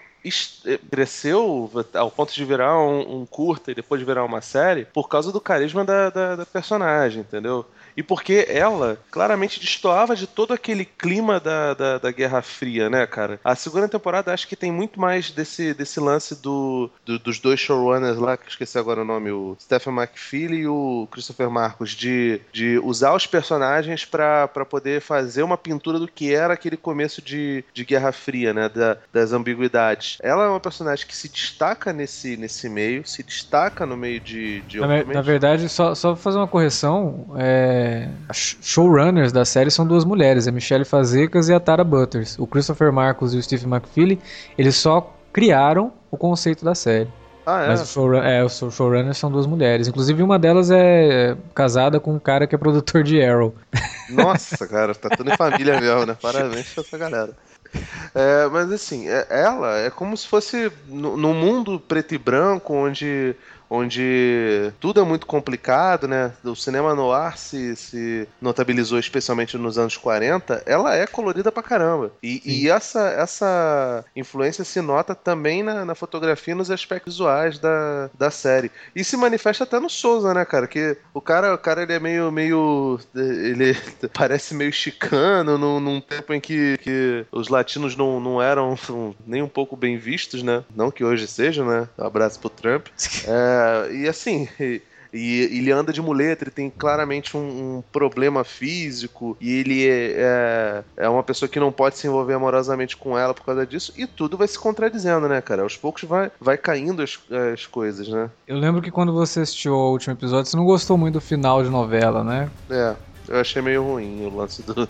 S3: eh, cresceu ao ponto de virar um, um, curta e depois de virar uma série por causa do carisma da, da, da personagem, entendeu? E porque ela claramente destoava de todo aquele clima da, da, da, Guerra Fria, né, cara? A segunda temporada acho que tem muito mais desse, desse lance do, do dos dois showrunners lá, que esqueci agora o nome, o Stephen McFeely e o Christopher Marcos, de, de usar os personagens para poder fazer uma pintura do que era aquele começo de, de Guerra Fria, né, da, das ambiguidades. Ela é uma personagem que se destaca nesse, nesse meio, se destaca no meio de... de
S1: na, na verdade, só, só fazer uma correção, é é, showrunners da série são duas mulheres, a Michelle Fazekas e a Tara Butters. O Christopher Marcos e o Steve McFeely, eles só criaram o conceito da série.
S3: Ah, é?
S1: Mas o é, os showrunners são duas mulheres. Inclusive, uma delas é casada com um cara que é produtor de Arrow.
S3: Nossa, cara, tá tudo em família mesmo, né? Parabéns pra essa galera. É, mas assim, é, ela é como se fosse no mundo preto e branco, onde onde tudo é muito complicado, né? O cinema noir se, se notabilizou especialmente nos anos 40, ela é colorida pra caramba. E, e essa, essa influência se nota também na, na, fotografia e nos aspectos visuais da, da série. E se manifesta até no Souza, né, cara? Que o cara, o cara ele é meio, meio. Ele parece meio chicano num, num tempo em que, que os latinos não, não eram nem um pouco bem vistos, né? Não que hoje sejam, né? Um abraço pro Trump. É, e assim. E, ele anda de muleta, ele tem claramente um, um problema físico, e ele é, é, é, uma pessoa que não pode se envolver amorosamente com ela por causa disso, e tudo vai se contradizendo, né, cara? Aos poucos vai, vai caindo as, as coisas, né?
S1: Eu lembro que quando você assistiu ao último episódio, você não gostou muito do final de novela, né?
S3: É, eu achei meio ruim o lance do.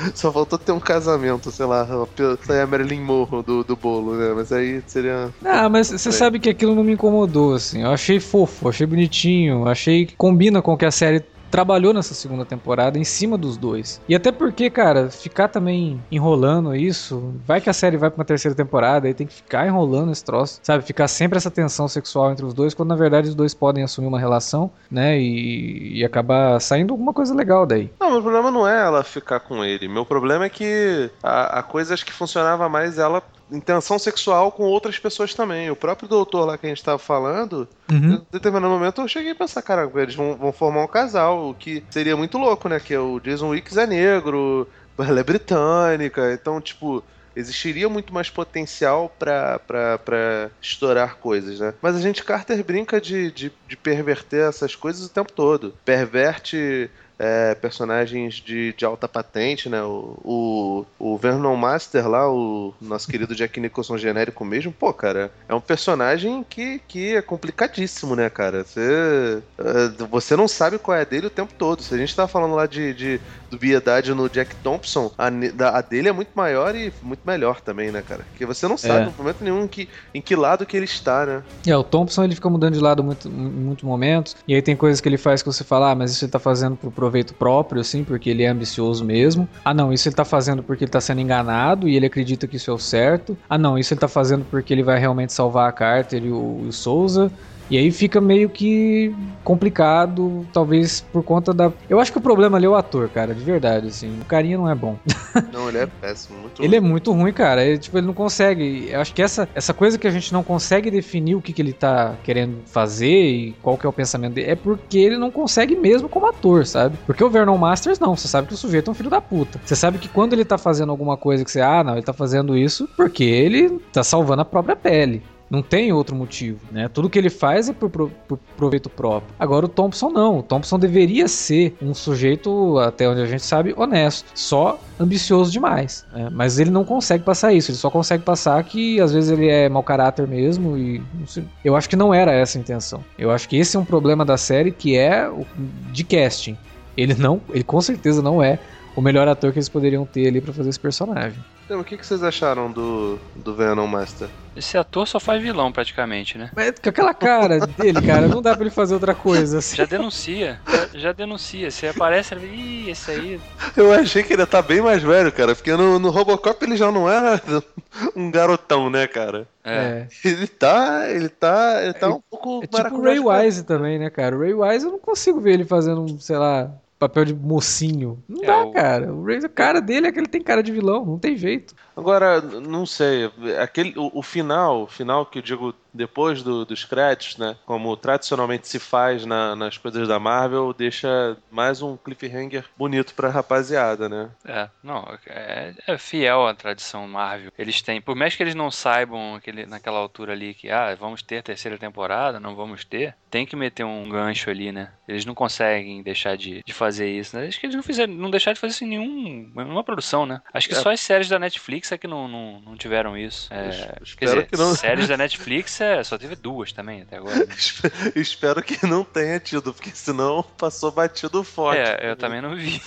S3: Só faltou ter um casamento, sei lá, sair a Marilyn Monroe do, do bolo, né? Mas aí seria.
S1: Ah, mas você sabe que aquilo não me incomodou, assim. Eu achei fofo, achei bonitinho, achei que combina com o que a série trabalhou nessa segunda temporada em cima dos dois. E até porque, cara, ficar também enrolando isso, vai que a série vai pra uma terceira temporada, aí tem que ficar enrolando esse troço, sabe? Ficar sempre essa tensão sexual entre os dois, quando na verdade os dois podem assumir uma relação, né? E, e acabar saindo alguma coisa legal daí.
S3: Não, meu problema não é ela ficar com ele. Meu problema é que a, a coisa acho que funcionava mais ela intenção sexual com outras pessoas também. O próprio doutor lá que a gente tava falando, uhum. em determinado momento eu cheguei a pensar, cara, eles vão, vão, formar um casal, o que seria muito louco, né? Que é o Jason Wicks é negro, ela é britânica, então, tipo, existiria muito mais potencial para estourar coisas, né? Mas a gente, Carter, brinca de, de, de perverter essas coisas o tempo todo. Perverte é, personagens de, de alta patente, né? O, o, o, Vernon Master lá, o nosso querido Jack Nicholson genérico mesmo, pô, cara, é um personagem que, que é complicadíssimo, né, cara? Você, é, você não sabe qual é a dele o tempo todo. Se a gente tá falando lá de, de dubiedade no Jack Thompson, a, a dele é muito maior e muito melhor também, né, cara? Porque você não sabe é. no momento nenhum em que, em que lado que ele está, né?
S1: É, o Thompson ele fica mudando de lado muito, em muitos momentos, e aí tem coisas que ele faz que você fala, ah, mas isso ele tá fazendo pro proveito próprio, assim, porque ele é ambicioso mesmo. Ah, não, isso ele tá fazendo porque ele tá sendo enganado e ele acredita que isso é o certo. Ah, não, isso ele tá fazendo porque ele vai realmente salvar a Carter e o, o Souza. E aí fica meio que complicado, talvez por conta da. Eu acho que o problema ali é o ator, cara, de verdade, assim. O carinha não é bom.
S3: Não, ele é péssimo, muito
S1: Ele é muito ruim, cara. Ele, tipo, ele não consegue. Eu acho que essa, essa coisa que a gente não consegue definir o que, que ele tá querendo fazer e qual que é o pensamento dele, é porque ele não consegue mesmo como ator, sabe? Porque o Vernon Masters não, você sabe que o sujeito é um filho da puta. Você sabe que quando ele tá fazendo alguma coisa que você, ah, não, ele tá fazendo isso porque ele tá salvando a própria pele. Não tem outro motivo, né? Tudo que ele faz é por, por, proveito próprio. Agora o Thompson não. O Thompson deveria ser um sujeito, até onde a gente sabe, honesto. Só ambicioso demais. Né? Mas ele não consegue passar isso. Ele só consegue passar que às vezes ele é mau caráter mesmo e eu acho que não era essa a intenção. Eu acho que esse é um problema da série que é de casting. Ele não, ele com certeza não é o melhor ator que eles poderiam ter ali para fazer esse personagem.
S3: Então, o que, que vocês acharam do, do Venom Master?
S2: Esse ator só faz vilão praticamente, né?
S1: Mas com aquela cara dele, cara, não dá pra ele fazer outra coisa. Assim.
S2: Já denuncia, já, já, denuncia. Se aparece, ele ih, esse aí.
S3: Eu achei que ele ia tá bem mais velho, cara, porque no, no Robocop ele já não era um garotão, né, cara?
S2: É.
S3: Ele tá, ele tá, ele tá um pouco.
S1: É tipo o Ray Wise também, né, cara? O Ray Wise eu não consigo ver ele fazendo, sei lá, papel de mocinho. Não é, dá, o... cara. O a cara dele é que ele tem cara de vilão, não tem jeito.
S3: Agora, não sei, aquele, o, o final, final que eu digo depois do, dos créditos, né? Como tradicionalmente se faz na, nas coisas da Marvel, deixa mais um cliffhanger bonito pra rapaziada, né?
S2: É, não, é, é fiel à tradição Marvel. Eles têm, por mais que eles não saibam aquele, naquela altura ali que, ah, vamos ter terceira temporada, não vamos ter, tem que meter um gancho ali, né? Eles não conseguem deixar de, de fazer isso, né? Acho que eles não fizeram, não deixaram de fazer isso em nenhum, nenhuma produção, né? Acho que é. só as séries da Netflix é que não, não, não tiveram isso. É, quer dizer, que não... séries da Netflix é, só teve duas também até agora. Né?
S3: Espero que não tenha tido, porque senão passou batido forte.
S2: É, eu também não vi.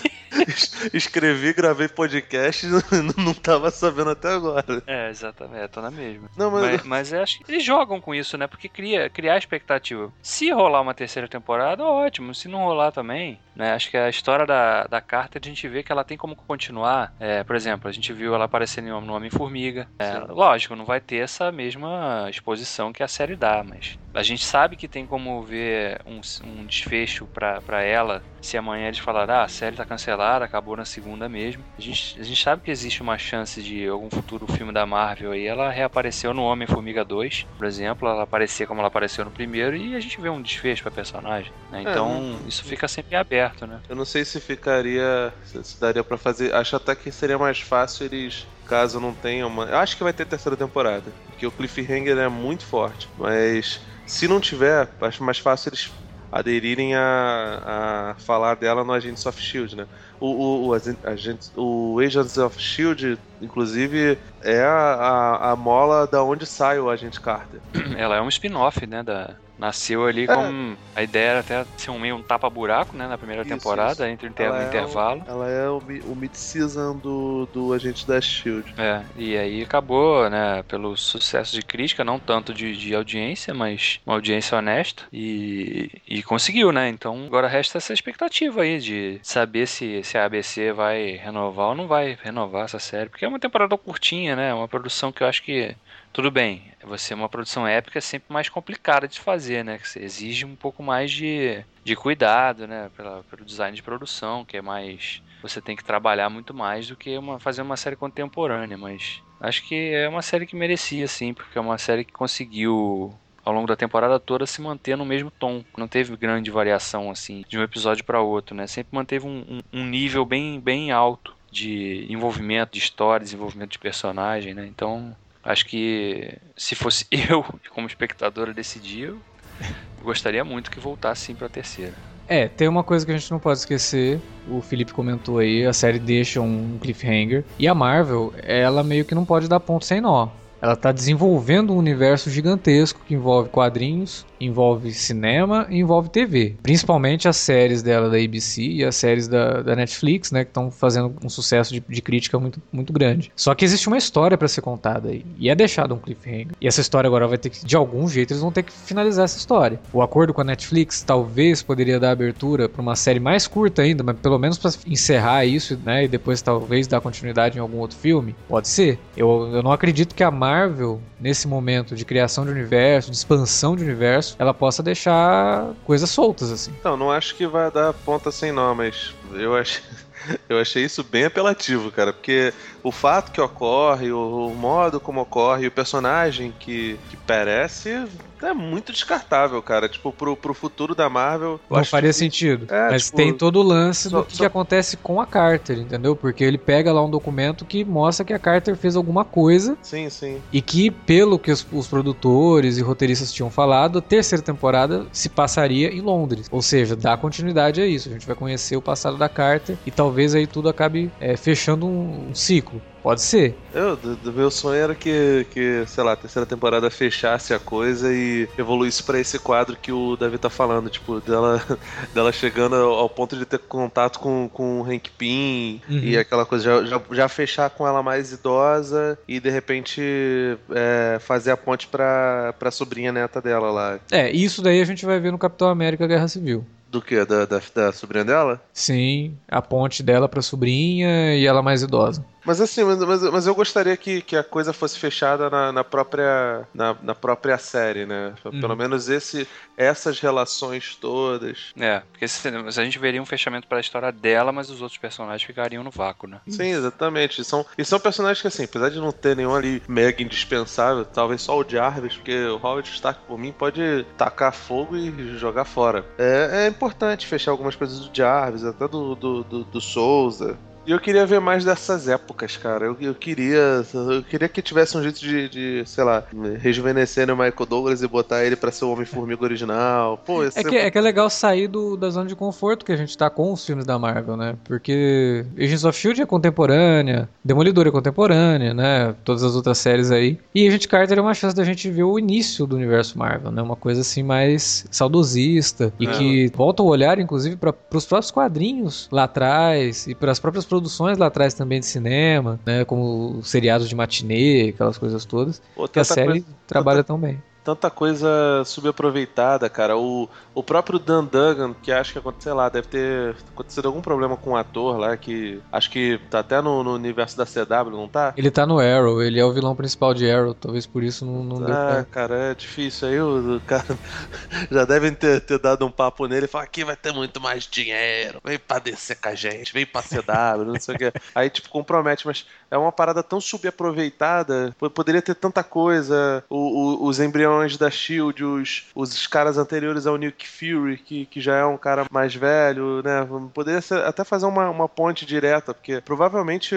S3: Escrevi, gravei podcast e não tava sabendo até agora.
S2: É, exatamente, é, tô na mesma. Não, mas... mas, mas acho que eles jogam com isso, né? Porque cria, criar expectativa. Se rolar uma terceira temporada, ótimo. Se não rolar também, né? Acho que a história da, da carta a gente vê que ela tem como continuar. É, por exemplo, a gente viu ela no Homem-Formiga. É, lógico, não vai ter essa mesma exposição que a série dá, mas a gente sabe que tem como ver um, um desfecho para ela se amanhã eles falarem, ah, a série tá cancelada, acabou na segunda mesmo. A gente, a gente sabe que existe uma chance de algum futuro filme da Marvel aí, ela reapareceu no Homem-Formiga 2, por exemplo, ela aparecer como ela apareceu no primeiro e a gente vê um desfecho pra personagem, né? É, Então, é, isso fica sempre aberto, né?
S3: Eu não sei se ficaria, se daria para fazer, acho até que seria mais fácil eles caso não tenha uma. Eu acho que vai ter terceira temporada, porque o cliffhanger é muito forte, mas se não tiver, acho mais fácil eles aderirem a, a falar dela no Agents of Shield, né? o, o, o, agente, o Agents of Shield, inclusive, é a, a, a mola da onde sai o Agente Carter.
S2: Ela é um spin-off, né, da, Nasceu ali é. com. A ideia era até ser um meio um tapa-buraco, né? Na primeira isso, temporada, isso. entre o inter ela intervalo.
S3: É o, ela é o, o mid-season do, do Agente da Shield.
S2: É, e aí acabou, né? Pelo sucesso de crítica, não tanto de, de audiência, mas uma audiência honesta. E, e conseguiu, né? Então agora resta essa expectativa aí de saber se, se a ABC vai renovar ou não vai renovar essa série. Porque é uma temporada curtinha, né? Uma produção que eu acho que tudo bem, você é uma produção épica é sempre mais complicada de fazer, né? Você exige um pouco mais de, de cuidado, né? Pela, pelo design de produção, que é mais. Você tem que trabalhar muito mais do que uma, fazer uma série contemporânea, mas acho que é uma série que merecia, sim, porque é uma série que conseguiu ao longo da temporada toda se manter no mesmo tom. Não teve grande variação assim de um episódio para outro, né? Sempre manteve um, um, um, nível bem, bem alto de envolvimento de história, desenvolvimento de personagem, né? Então Acho que se fosse eu, como espectador, decidir, eu gostaria muito que voltasse sim pra terceira.
S1: É, tem uma coisa que a gente não pode esquecer, o Felipe comentou aí, a série deixa um cliffhanger, e a Marvel, ela meio que não pode dar ponto sem nó. Ela está desenvolvendo um universo gigantesco que envolve quadrinhos, envolve cinema e envolve TV. Principalmente as séries dela da ABC e as séries da, da Netflix, né, que estão fazendo um sucesso de, de, crítica muito, muito grande. Só que existe uma história para ser contada aí, e é deixado um cliffhanger. E essa história agora vai ter que, de algum jeito, eles vão ter que finalizar essa história. O acordo com a Netflix talvez poderia dar abertura para uma série mais curta ainda, mas pelo menos para encerrar isso, né, e depois talvez dar continuidade em algum outro filme. Pode ser. Eu, eu não acredito que a Marvel, nesse momento de criação de universo, de expansão de universo, ela possa deixar coisas soltas, assim.
S3: Então, não acho que vai dar ponta sem nó, mas eu acho. Eu achei isso bem apelativo, cara, porque o fato que ocorre, o, modo como ocorre, o personagem que, que perece é muito descartável, cara. Tipo, pro, pro futuro da Marvel.
S1: Não faria que... sentido. É, Mas tipo, tem todo o lance só, do que, só... que, acontece com a Carter, entendeu? Porque ele pega lá um documento que mostra que a Carter fez alguma coisa.
S3: Sim, sim.
S1: E que, pelo que os, os produtores e roteiristas tinham falado, a terceira temporada se passaria em Londres. Ou seja, dá continuidade a isso. A gente vai conhecer o passado da Carter e talvez aí tudo acabe é, fechando um, um ciclo. Pode ser.
S3: Eu, do, do, meu sonho era que, que, sei lá, a terceira temporada fechasse a coisa e evoluísse para esse quadro que o Davi tá falando, tipo, dela, dela chegando ao ponto de ter contato com, com o Hank Pym uhum. e aquela coisa, já, já, já, fechar com ela mais idosa e de repente é, fazer a ponte pra, pra sobrinha neta dela lá.
S1: É, isso daí a gente vai ver no Capitão América Guerra Civil.
S3: Do que? Da, da, da sobrinha dela?
S1: Sim, a ponte dela pra sobrinha e ela mais idosa.
S3: Mas assim, mas, mas, mas, eu gostaria que, que a coisa fosse fechada na, na própria, na, na, própria série, né? Pelo uhum. menos esse, essas relações todas.
S2: É, porque se, a gente veria um fechamento para a história dela, mas os outros personagens ficariam no vácuo, né?
S3: Sim, exatamente. E são, e são personagens que, assim, apesar de não ter nenhum ali mega indispensável, talvez só o Jarvis, porque o Howard Stark, por mim, pode tacar fogo e jogar fora. É, é importante fechar algumas coisas do Jarvis, até do, do, do, do Souza. E eu queria ver mais dessas épocas, cara. Eu, eu queria. Eu queria que tivesse um jeito de, de sei lá, rejuvenescer o Michael Douglas e botar ele pra ser o Homem-Formiga original. Pô,
S1: é, que, é que é legal sair do, da zona de conforto que a gente tá com os filmes da Marvel, né? Porque Agents of Shield é contemporânea, Demolidor é contemporânea, né? Todas as outras séries aí. E Agent Carter é uma chance da gente ver o início do universo Marvel, né? Uma coisa assim mais saudosista e é. que volta o olhar, inclusive, para os próprios quadrinhos lá atrás e para as próprias produções lá atrás também de cinema, né? Como seriados de matinê, aquelas coisas todas. Pô, que a série coisa, trabalha tanta, tão bem
S3: tanta coisa subaproveitada, cara. O, o próprio Dan Duggan, que acho que aconteceu lá, deve ter acontecido algum problema com o um ator lá, que acho que tá até no, no, universo da CW, não tá?
S1: Ele tá no Arrow, ele é o vilão principal de Arrow, talvez por isso não, não deu
S3: Ah, cara, é difícil. Aí o, o cara já devem ter, ter dado um papo nele e falar: aqui vai ter muito mais dinheiro, vem pra descer com a gente, vem pra CW, não sei o que. Aí, tipo, compromete, mas é uma parada tão subaproveitada, poderia ter tanta coisa, o, o, os embriões vilões da Shield, os, os caras anteriores ao Nick Fury, que, que já é um cara mais velho, né? Poderia ser, até fazer uma, uma ponte direta, porque provavelmente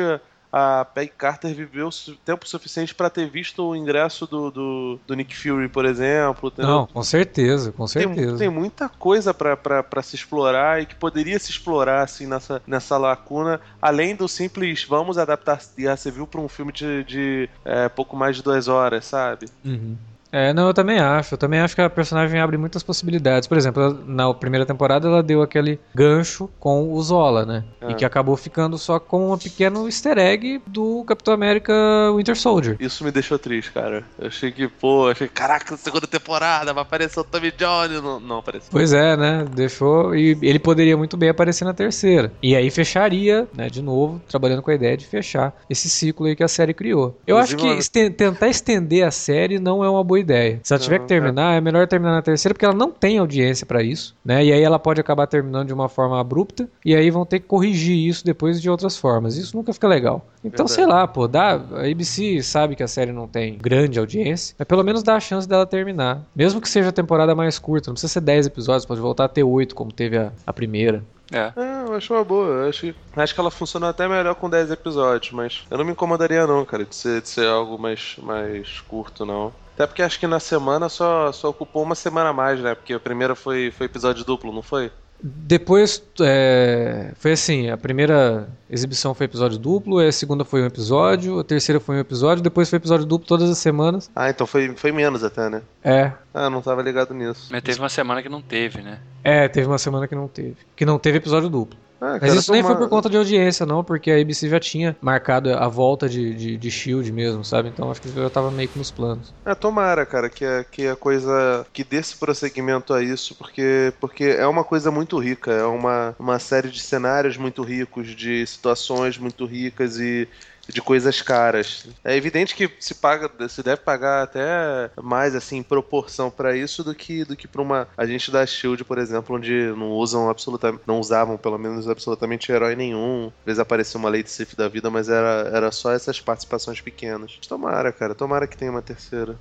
S3: a Peggy Carter viveu tempo suficiente para ter visto o ingresso do, do, do, Nick Fury, por exemplo.
S1: Entendeu? Não, com certeza, com certeza.
S3: Tem, tem muita coisa para se explorar e que poderia se explorar assim nessa, nessa lacuna, além do simples vamos adaptar Guerra Civil para um filme de, de é, pouco mais de duas horas, sabe?
S1: Uhum. É, não, eu também acho. Eu também acho que a personagem abre muitas possibilidades. Por exemplo, na primeira temporada ela deu aquele gancho com o Zola, né? É. E que acabou ficando só com um pequeno easter egg do Capitão América Winter Soldier.
S3: Isso me deixou triste, cara. Eu achei que, pô, achei, caraca, segunda temporada, vai aparecer o Tommy Jones. Não, não apareceu.
S1: Pois é, né? Deixou. E ele poderia muito bem aparecer na terceira. E aí fecharia, né, de novo, trabalhando com a ideia de fechar esse ciclo aí que a série criou. Eu Inclusive, acho que tentar estender a série não é uma boa ideia ideia. Se ela tiver que é. terminar, é melhor terminar na terceira, porque ela não tem audiência para isso, né? E aí ela pode acabar terminando de uma forma abrupta, e aí vão ter que corrigir isso depois de outras formas. Isso nunca fica legal. Então, Verdade. sei lá, pô, dá. A ABC sabe que a série não tem grande audiência, mas pelo menos dá a chance dela terminar. Mesmo que seja a temporada mais curta, não precisa ser 10 episódios, pode voltar a ter 8, como teve a, a primeira.
S3: É. é. eu acho uma boa. Eu acho, acho que ela funciona até melhor com 10 episódios, mas eu não me incomodaria não, cara, de ser, de ser algo mais, mais curto, não. Até porque acho que na semana só, só ocupou uma semana a mais, né? Porque a primeira foi, foi episódio duplo, não foi?
S1: Depois é, foi assim: a primeira exibição foi episódio duplo, a segunda foi um episódio, a terceira foi um episódio, depois foi episódio duplo todas as semanas.
S3: Ah, então foi, foi menos até, né?
S1: É.
S3: Ah, não tava ligado nisso.
S2: Mas teve uma semana que não teve, né?
S1: É, teve uma semana que não teve. Que não teve episódio duplo. Ah, Mas isso nem foi por conta de audiência, não, porque a ABC já tinha marcado a volta de, de, de Shield mesmo, sabe? Então acho que já tava meio que nos planos.
S3: É, tomara, cara, que a, que a coisa. que desse prosseguimento a isso, porque, porque é uma coisa muito rica, é uma, uma série de cenários muito ricos, de situações muito ricas e de coisas caras. É evidente que se paga, se deve pagar até mais assim em proporção para isso do que do que para uma agente da Shield, por exemplo, onde não usam absolutamente, não usavam pelo menos absolutamente herói nenhum. Às vezes apareceu uma Lady Sif da vida, mas era, era só essas participações pequenas. Tomara, cara, tomara que tenha uma terceira.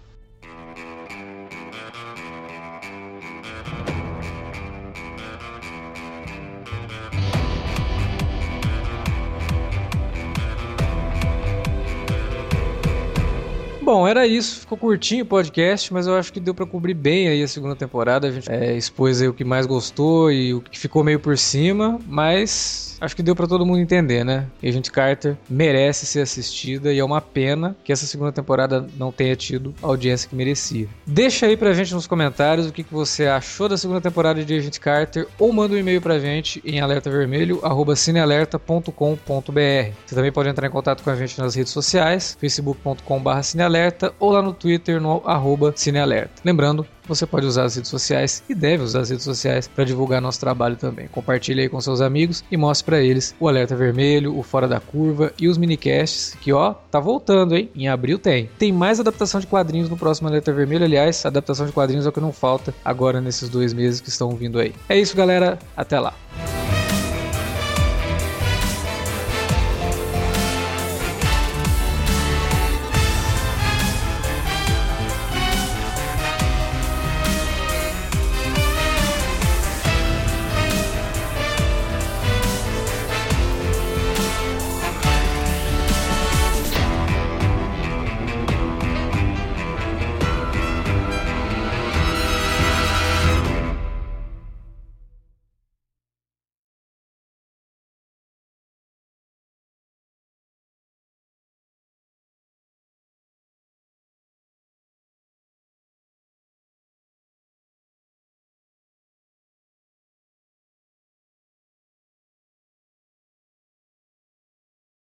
S1: Bom, era isso. Ficou curtinho o podcast, mas eu acho que deu para cobrir bem aí a segunda temporada. A gente é, expôs aí o que mais gostou e o que ficou meio por cima, mas acho que deu para todo mundo entender, né? Agent Carter merece ser assistida e é uma pena que essa segunda temporada não tenha tido a audiência que merecia. Deixa aí pra gente nos comentários o que, que você achou da segunda temporada de Agent Carter ou manda um e-mail pra gente em alertavermelho@cinealerta.com.br. Você também pode entrar em contato com a gente nas redes sociais, facebook.com/cinealerta ou lá no Twitter no arroba cinealerta. Lembrando você pode usar as redes sociais e deve usar as redes sociais para divulgar nosso trabalho também. Compartilhe aí com seus amigos e mostre para eles o Alerta Vermelho, o Fora da Curva e os minicasts que ó, tá voltando, hein? Em abril tem. Tem mais adaptação de quadrinhos no próximo Alerta Vermelho, aliás, adaptação de quadrinhos é o que não falta agora nesses dois meses que estão vindo aí. É isso, galera. Até lá.